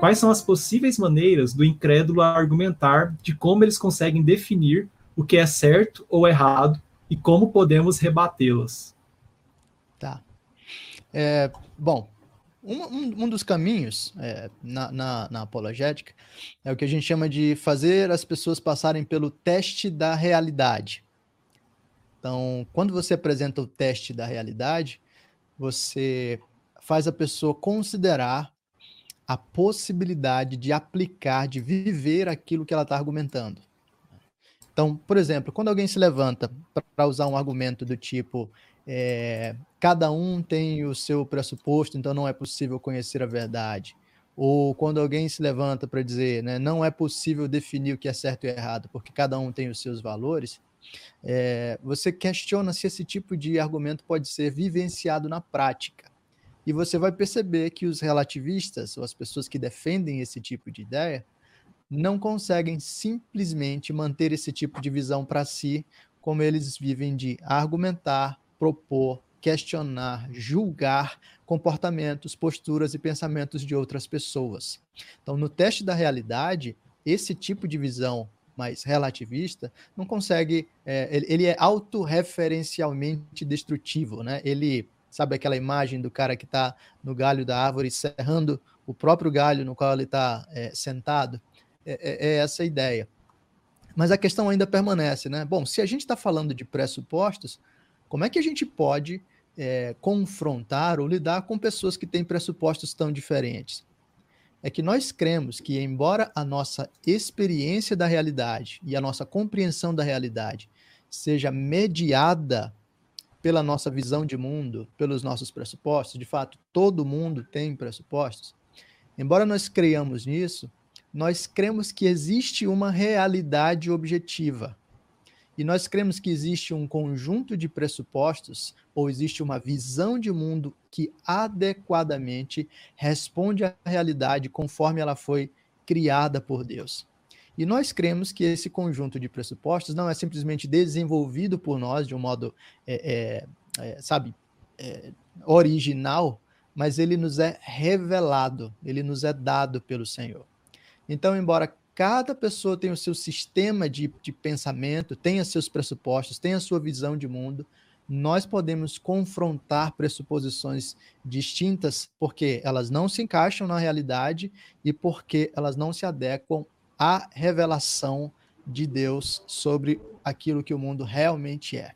quais são as possíveis maneiras do incrédulo argumentar de como eles conseguem definir o que é certo ou errado e como podemos rebatê-las. Tá. É, bom, um, um, dos caminhos é, na, na, na, apologética é o que a gente chama de fazer as pessoas passarem pelo teste da realidade. Então, quando você apresenta o teste da realidade, você faz a pessoa considerar a possibilidade de aplicar, de viver aquilo que ela está argumentando. Então, por exemplo, quando alguém se levanta para usar um argumento do tipo é, cada um tem o seu pressuposto, então não é possível conhecer a verdade. Ou quando alguém se levanta para dizer, né, não é possível definir o que é certo e errado, porque cada um tem os seus valores, é, você questiona se esse tipo de argumento pode ser vivenciado na prática. E você vai perceber que os relativistas, ou as pessoas que defendem esse tipo de ideia, não conseguem simplesmente manter esse tipo de visão para si, como eles vivem de argumentar, propor, questionar, julgar comportamentos, posturas e pensamentos de outras pessoas. Então, no teste da realidade, esse tipo de visão mais relativista não consegue, é, ele é autorreferencialmente destrutivo, né? Ele sabe aquela imagem do cara que está no galho da árvore serrando o próprio galho no qual ele está é, sentado? É, é, é essa a ideia. Mas a questão ainda permanece, né? Bom, se a gente está falando de pressupostos, como é que a gente pode é, confrontar ou lidar com pessoas que têm pressupostos tão diferentes? É que nós cremos que, embora a nossa experiência da realidade e a nossa compreensão da realidade seja mediada pela nossa visão de mundo, pelos nossos pressupostos, de fato, todo mundo tem pressupostos. Embora nós creiamos nisso, nós cremos que existe uma realidade objetiva e nós cremos que existe um conjunto de pressupostos ou existe uma visão de mundo que adequadamente responde à realidade conforme ela foi criada por Deus. E nós cremos que esse conjunto de pressupostos não é simplesmente desenvolvido por nós de um modo, é, é, é, sabe, é, original, mas ele nos é revelado, ele nos é dado pelo Senhor. Então, embora cada pessoa tem o seu sistema de, de pensamento, os seus pressupostos, tem a sua visão de mundo. Nós podemos confrontar pressuposições distintas porque elas não se encaixam na realidade e porque elas não se adequam à revelação de Deus sobre aquilo que o mundo realmente é.